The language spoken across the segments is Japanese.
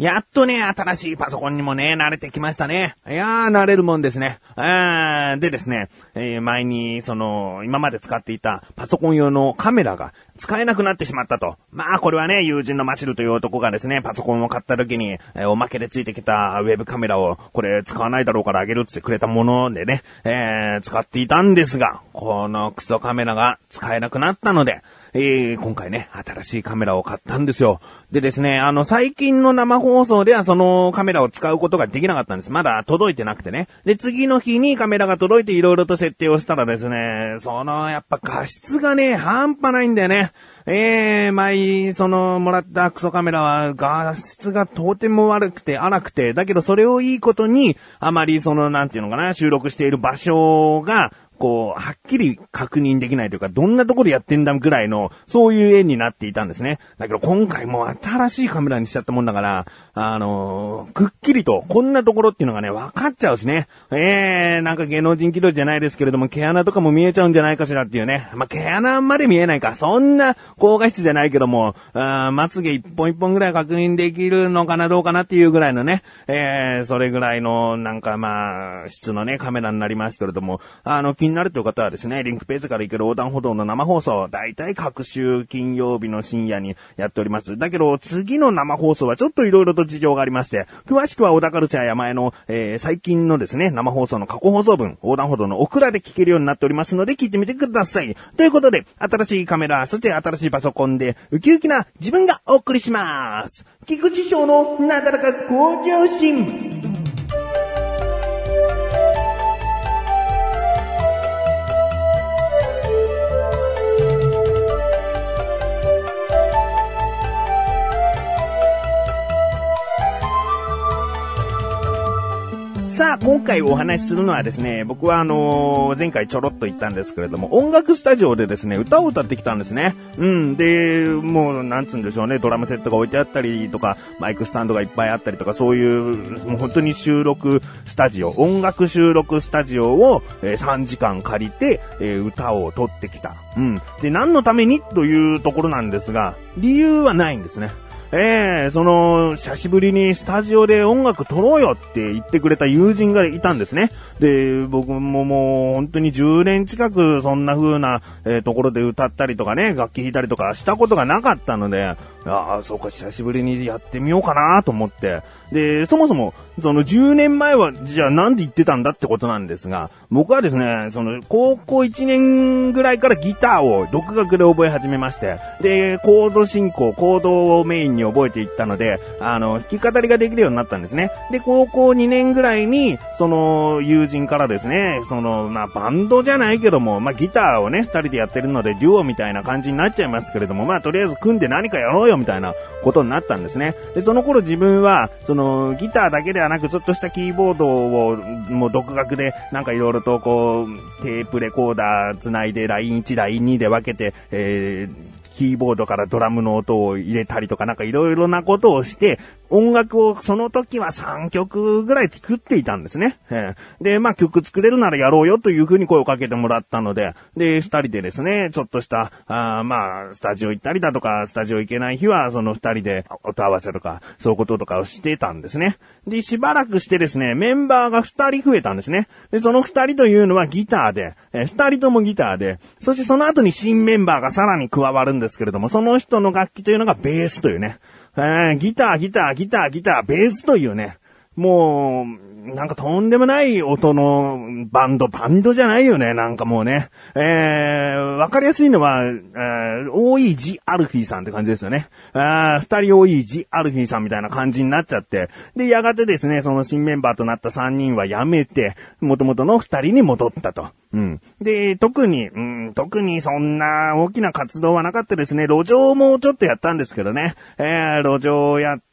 やっとね、新しいパソコンにもね、慣れてきましたね。いやー、慣れるもんですね。あーでですね、えー前に、その、今まで使っていたパソコン用のカメラが使えなくなってしまったと。まあ、これはね、友人のマチルという男がですね、パソコンを買った時に、えーおまけでついてきたウェブカメラを、これ使わないだろうからあげるってくれたものでね、えー使っていたんですが、このクソカメラが使えなくなったので、えー今回ね、新しいカメラを買ったんですよ。でですね、あの、最近の生放送ではそのカメラを使うことができなかったんです。まだ届いてなくてね。で、次の日にカメラが届いて色々と設定をしたらですね、その、やっぱ画質がね、半端ないんだよね。ええー、前、その、もらったクソカメラは画質がとても悪くて荒くて、だけどそれをいいことに、あまりその、なんていうのかな、収録している場所が、こう、はっきり確認できないというか、どんなとこでやってんだぐらいの、そういう絵になっていたんですね。だけど今回も新しいカメラにしちゃったもんだから、あのーくっきりと、こんなところっていうのがね、分かっちゃうしね。えー、なんか芸能人気取りじゃないですけれども、毛穴とかも見えちゃうんじゃないかしらっていうね。まあ、毛穴まで見えないか。そんな高画質じゃないけども、あまつげ一本一本ぐらい確認できるのかな、どうかなっていうぐらいのね。えー、それぐらいの、なんかまあ、質のね、カメラになりますけれども、あの、気になるという方はですね、リンクページから行ける横断歩道の生放送、だいたい各週金曜日の深夜にやっております。だけど、次の生放送はちょっと色々と事情がありまして、詳しくは小田カルチャーや前の、えー最近のですね、生放送の過去放送分、横断歩道のオクラで聞けるようになっておりますので、聞いてみてください。ということで、新しいカメラ、そして新しいパソコンで、ウキウキな自分がお送りします。菊池翔のなだらか向上心。さ、今回お話しするのはですね、僕はあのー前回ちょろっと言ったんですけれども、音楽スタジオでですね、歌を歌ってきたんですね。うん。で、もう、なんつうんでしょうね、ドラムセットが置いてあったりとか、マイクスタンドがいっぱいあったりとか、そういう、もう本当に収録スタジオ、音楽収録スタジオを、えー3時間借りて、えー歌を撮ってきた。うん。で、何のために？というところなんですが、理由はないんですね。ええその、久しぶりにスタジオで音楽撮ろうよって言ってくれた友人がいたんですね。で、僕ももう本当に10年近くそんな風な、えーところで歌ったりとかね、楽器弾いたりとかしたことがなかったので、ああ、そうか、久しぶりにやってみようかなと思って。で、そもそも、その10年前は、じゃあなんで言ってたんだってことなんですが、僕はですね、その、高校1年ぐらいからギターを独学で覚え始めまして、で、コード進行、コードをメインに覚えていったので、あの、弾き語りができるようになったんですね。で、高校2年ぐらいに、その、友人からですね、その、まあ、バンドじゃないけども、まあ、ギターをね、二人でやってるので、デュオみたいな感じになっちゃいますけれども、まあ、とりあえず組んで何かやろうよ、みたいなことになったんですね。で、その頃自分は、その、ギターだけではなく、ちょっとしたキーボードを、もう独学で、なんかいろいろとこう、テープレコーダー繋いで、ライン1、ライン2で分けて、えー、キーボードからドラムの音を入れたりとかなんかいろいろなことをして、音楽をその時は3曲ぐらい作っていたんですね。ええで、まあ曲作れるならやろうよというふうに声をかけてもらったので、で、二人でですね、ちょっとした、あまあ、スタジオ行ったりだとか、スタジオ行けない日は、その二人で音合わせとか、そういうこととかをしてたんですね。で、しばらくしてですね、メンバーが二人増えたんですね。で、その二人というのはギターで、えー二人ともギターで、そしてその後に新メンバーがさらに加わるんですけれども、その人の楽器というのがベースというね、えーギター、ギター、ギター、ギター、ベースというね、もう、なんかとんでもない音のバンド、バンドじゃないよね、なんかもうね。えー、わかりやすいのは、えー、OEG アルフィーさんって感じですよね。あー二人 OEG アルフィーさんみたいな感じになっちゃって。で、やがてですね、その新メンバーとなった3人は辞めて、元々の2人に戻ったと。うん。で、特に、うん、特にそんな大きな活動はなかったですね。路上もちょっとやったんですけどね。えー、路上をやって、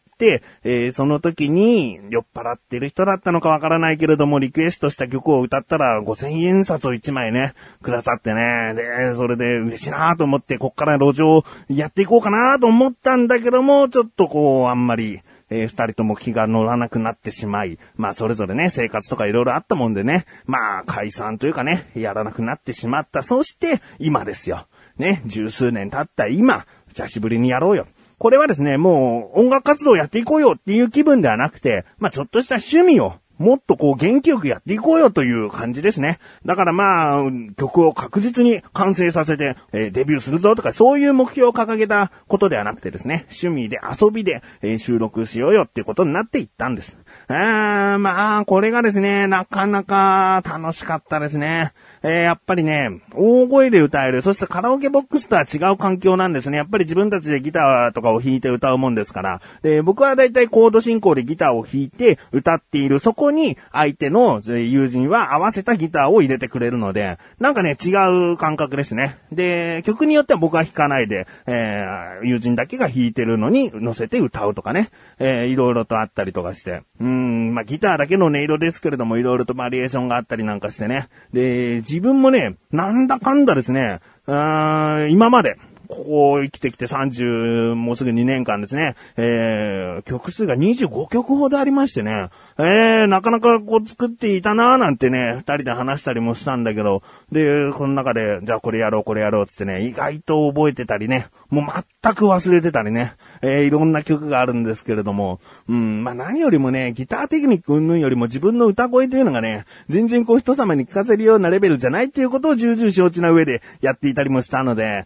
えーその時に酔っ払ってる人だったのかわからないけれども、リクエストした曲を歌ったら5000円札を1枚ね、くださってね。で、それで嬉しいなと思って、こっから路上やっていこうかなと思ったんだけども、ちょっとこう、あんまり、えー二人とも気が乗らなくなってしまい、まあそれぞれね、生活とかいろいろあったもんでね、まあ解散というかね、やらなくなってしまった。そして、今ですよ。ね、十数年経った今、久しぶりにやろうよ。これはですね、もう音楽活動やっていこうよっていう気分ではなくて、まあちょっとした趣味をもっとこう元気よくやっていこうよという感じですね。だからまあ、曲を確実に完成させて、えー、デビューするぞとかそういう目標を掲げたことではなくてですね、趣味で遊びで、えー、収録しようよっていうことになっていったんです。あーまあ、これがですね、なかなか楽しかったですね。えー、やっぱりね、大声で歌える、そしてカラオケボックスとは違う環境なんですね。やっぱり自分たちでギターとかを弾いて歌うもんですから。で、僕はだいたいコード進行でギターを弾いて歌っている、そこに相手の友人は合わせたギターを入れてくれるので、なんかね、違う感覚ですね。で、曲によっては僕は弾かないで、えー、友人だけが弾いてるのに乗せて歌うとかね、えー、いろいろとあったりとかして。うん、まあ、ギターだけの音色ですけれども、いろいろとバリエーションがあったりなんかしてね。で、自分もね、なんだかんだですね、今まで、ここ生きてきて30、もうすぐ2年間ですね、えー、曲数が25曲ほどありましてね、えー、なかなかこう作っていたなーなんてね、二人で話したりもしたんだけど、で、この中で、じゃあこれやろう、これやろうつってね、意外と覚えてたりね、もう全く忘れてたりね、えー、いろんな曲があるんですけれども、うん、まあ何よりもね、ギターテクニック云々よりも自分の歌声というのがね、全然こう人様に聞かせるようなレベルじゃないっていうことを重々承知な上でやっていたりもしたので、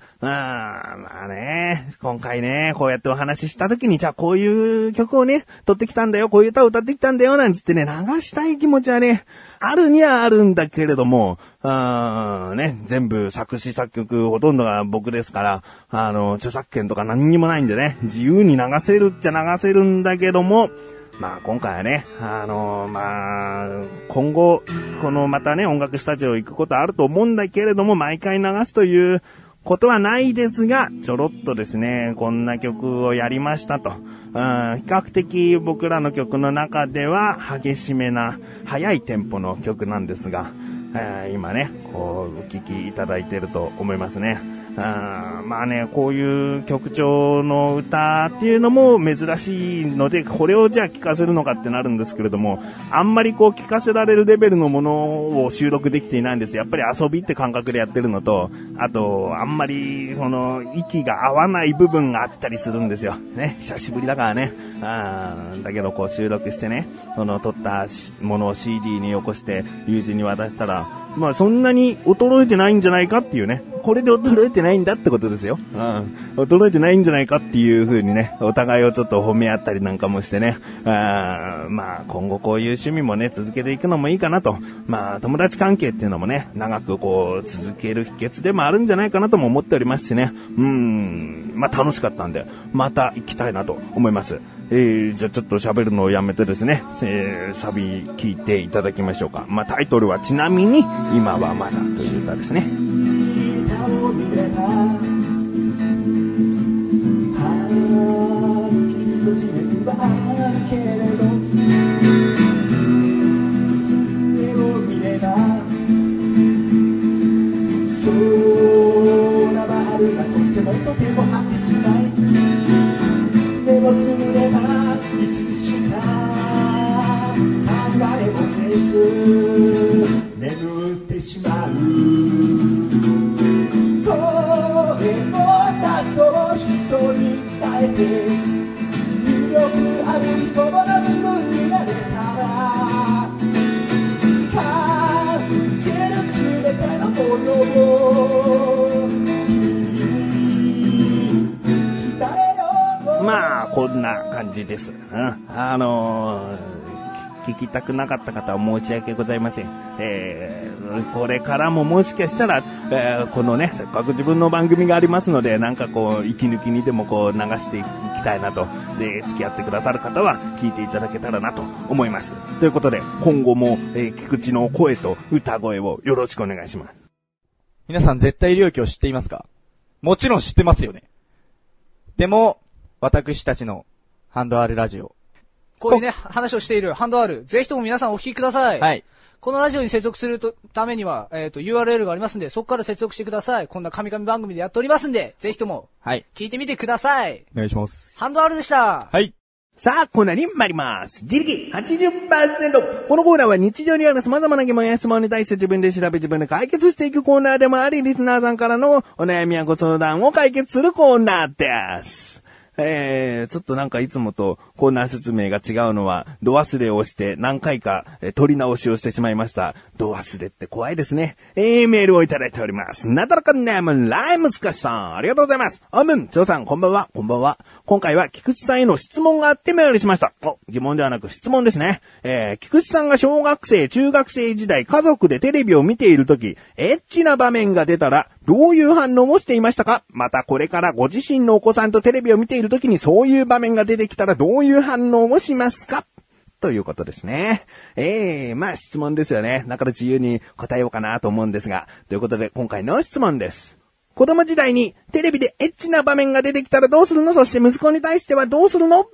まあね、今回ね、こうやってお話しした時に、じゃあこういう曲をね、撮ってきたんだよ、こういう歌を歌ってきたんだよ、なんつってね、流したい気持ちはね、あるにはあるんだけれども、あね、全部作詞作曲ほとんどが僕ですから、あの、著作権とか何にもないんでね、自由に流せるっちゃ流せるんだけども、まあ今回はね、あのまあ、今後、このまたね、音楽スタジオ行くことあると思うんだけれども、毎回流すということはないですが、ちょろっとですね、こんな曲をやりましたと。うん比較的僕らの曲の中では激しめな、速いテンポの曲なんですがえ、今ね、こう、お聴きいただいてると思いますね。あまあね、こういう曲調の歌っていうのも珍しいので、これをじゃあ聴かせるのかってなるんですけれども、あんまりこう聴かせられるレベルのものを収録できていないんです。やっぱり遊びって感覚でやってるのと、あと、あんまり、その、息が合わない部分があったりするんですよ。ね、久しぶりだからね。あだけどこう収録してね、その撮ったものを CD に起こして友人に渡したら、まあそんなに衰えてないんじゃないかっていうね。これで衰えてないんだってことですよ。うん。衰えてないんじゃないかっていう風にね、お互いをちょっと褒め合ったりなんかもしてね。あまあ今後こういう趣味もね、続けていくのもいいかなと。まあ友達関係っていうのもね、長くこう続ける秘訣でもあるんじゃないかなとも思っておりますしね。うん。まあ楽しかったんで、また行きたいなと思います。えー、じゃあちょっと喋るのをやめてですね、えー、サビ聞いていただきましょうか。まあ、タイトルはちなみに、今はまだという歌ですね。そう人に伝えて魅力あるその自分になれたら感じる全てのものをまあ、こんな感じです。うん。あのー聞きたくなかった方は申し訳ございません。えー、これからももしかしたら、えー、このね、せっかく自分の番組がありますので、なんかこう、息抜きにでもこう流していきたいなと。で、付き合ってくださる方は聞いていただけたらなと思います。ということで、今後も、えー、菊池の声と歌声をよろしくお願いします。皆さん絶対領域を知っていますか？もちろん知ってますよね。でも、私たちのハンドアールラジオ、こういうね、話をしているハンドアール、ぜひとも皆さんお聞きください。はい。このラジオに接続するとためには、えっ、ー、と、URL がありますんで、そこから接続してください。こんな神々番組でやっておりますんで、ぜひとも、はい。聞いてみてください。お願いします。ハンドアールでした。はい。さあ、コーナーに参ります。自力80%。このコーナーは日常にある様々な疑問や質問に対して自分で調べ自分で解決していくコーナーでもあり、リスナーさんからのお悩みやご相談を解決するコーナーです。えー、ちょっとなんかいつもとコーナー説明が違うのは、ド忘れをして何回か、えー、取り直しをしてしまいました。ド忘れって怖いですね。えー、メールをいただいております。なだらかネーム、ライムスカシさん、ありがとうございます。あむん、ちょうさん、こんばんは、こんばんは。今回は菊池さんへの質問があってメールしました。お、疑問ではなく質問ですね。えー、菊池さんが小学生、中学生時代、家族でテレビを見ているとき、エッチな場面が出たら、どういう反応をしていましたか？またこれからご自身のお子さんとテレビを見ているときにそういう場面が出てきたらどういう反応をしますか？ということですね。ええー、まあ質問ですよね。だから自由に答えようかなと思うんですが。ということで今回の質問です。子供時代にテレビでエッチな場面が出てきたらどうするの？そして息子に対してはどうするの？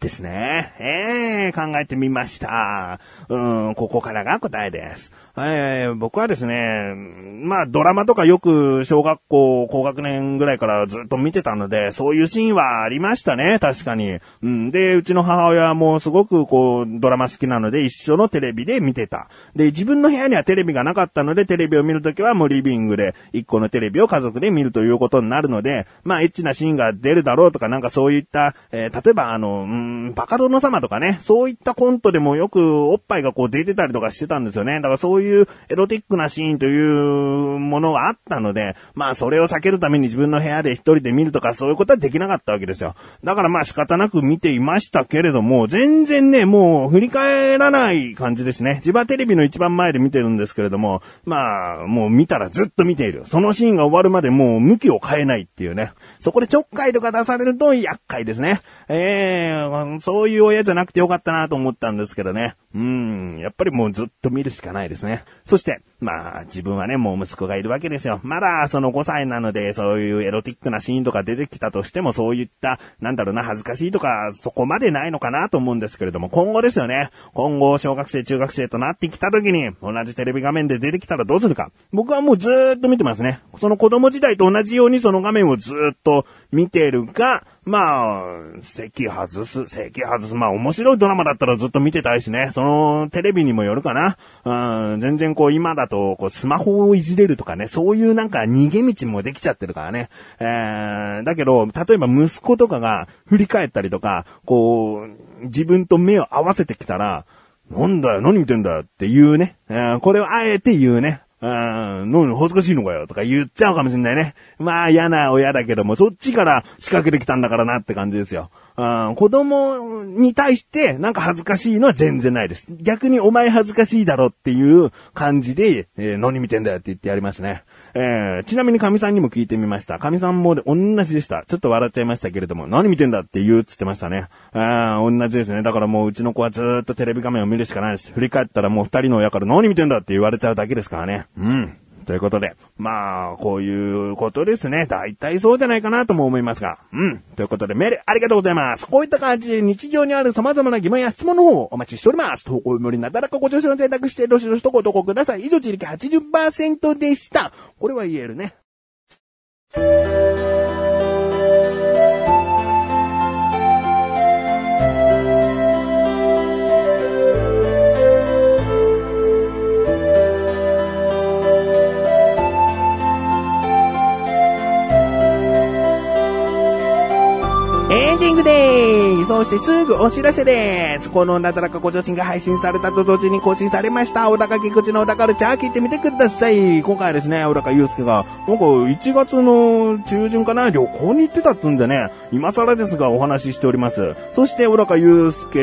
ですね。ええー、考えてみました。うん、ここからが答えです。えー、僕はですね、まあドラマとかよく小学校高学年ぐらいからずっと見てたので、そういうシーンはありましたね、確かに。うん、で、うちの母親もすごくこうドラマ好きなので一緒のテレビで見てた。で、自分の部屋にはテレビがなかったのでテレビを見るときはもうリビングで一個のテレビを家族で見るということになるので、まあエッチなシーンが出るだろうとかなんかそういった、えー、例えばあの、うん、バカ殿様とかね、そういったコントでもよくおっぱいがこう出てたりとかしてたんですよね。だからそうういうエロティックなシーンというものはあったので、まあそれを避けるために自分の部屋で一人で見るとかそういうことはできなかったわけですよ。だからまあ仕方なく見ていましたけれども、全然ね、もう振り返らない感じですね。自分はテレビの一番前で見てるんですけれども、まあもう見たらずっと見ている。そのシーンが終わるまでもう向きを変えないっていうね。そこでちょっかいとか出されると厄介ですね。ええー、そういう親じゃなくてよかったなと思ったんですけどね。うん、やっぱりもうずっと見るしかないですね。そして、まあ、自分はね、もう息子がいるわけですよ。まだその5歳なので、そういうエロティックなシーンとか出てきたとしても、そういった、なんだろうな、恥ずかしいとか、そこまでないのかなと思うんですけれども、今後ですよね。今後、小学生、中学生となってきた時に、同じテレビ画面で出てきたらどうするか。僕はもうずーっと見てますね。その子供時代と同じようにその画面をずーっと見てるか、まあ、席外す、席外す。まあ面白いドラマだったらずっと見てたいしね。そのテレビにもよるかな。うん、全然こう今だとこうスマホをいじれるとかね、そういうなんか逃げ道もできちゃってるからね。えー、だけど、例えば息子とかが振り返ったりとか、こう、自分と目を合わせてきたら、なんだよ、何見てんだよって言うね。えー、これをあえて言うね。うん、何恥ずかしいのかよとか言っちゃうかもしんないね。まあ嫌な親だけども、そっちから仕掛けてきたんだからなって感じですよ。うん、子供に対してなんか恥ずかしいのは全然ないです。逆にお前恥ずかしいだろっていう感じで、えー、何見てんだよって言ってやりますね。えー、ちなみに神さんにも聞いてみました。神さんも同じでした。ちょっと笑っちゃいましたけれども、何見てんだって言うっつってましたね。あ同じですね。だからもううちの子はずっとテレビ画面を見るしかないです。振り返ったらもう二人の親から何見てんだって言われちゃうだけですからね。うん。ということで、まあ、こういうことですね。大体そうじゃないかなとも思いますが。うん。ということで、メールありがとうございます。こういった感じで日常にある様々な疑問や質問の方をお待ちしております。投稿無理なだらかご調子の選択して、どしどしとご投稿ください。以上、自力80%でした。これは言えるね。そしてすぐお知らせですこのなだらかご助身が配信されたと同時に更新されました。小高菊池の小高ルチャー聞いてみてください。今回はですね、小高祐介が、なんか1月の中旬かな、旅行に行ってたっつんでね、今更ですがお話ししております。そして小高祐介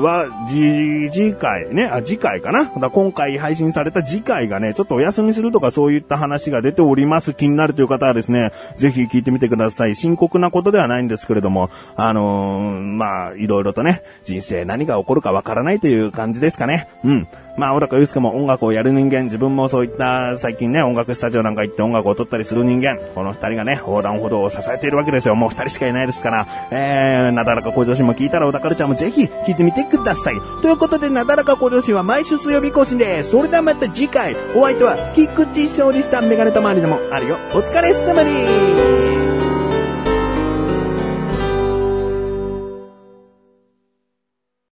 は、次、次回ね、あ、次回かな。だか今回配信された次回がね、ちょっとお休みするとかそういった話が出ております。気になるという方はですね、ぜひ聞いてみてください。深刻なことではないんですけれども、あのー、まあ、いろいろとね、人生何が起こるかわからないという感じですかね。うん。まあ、小高祐介も音楽をやる人間、自分もそういった最近ね、音楽スタジオなんか行って音楽を撮ったりする人間、この二人がね、横断歩道を支えているわけですよ。もう二人しかいないですから、えー、なだらか向上心も聞いたら小高ルちゃんもぜひ聞いてみてください。ということで、なだらか向上心は毎週水曜日更新です。それではまた次回、お相手は、菊池勝利したメガネたまわりでもあるよ。お疲れ様に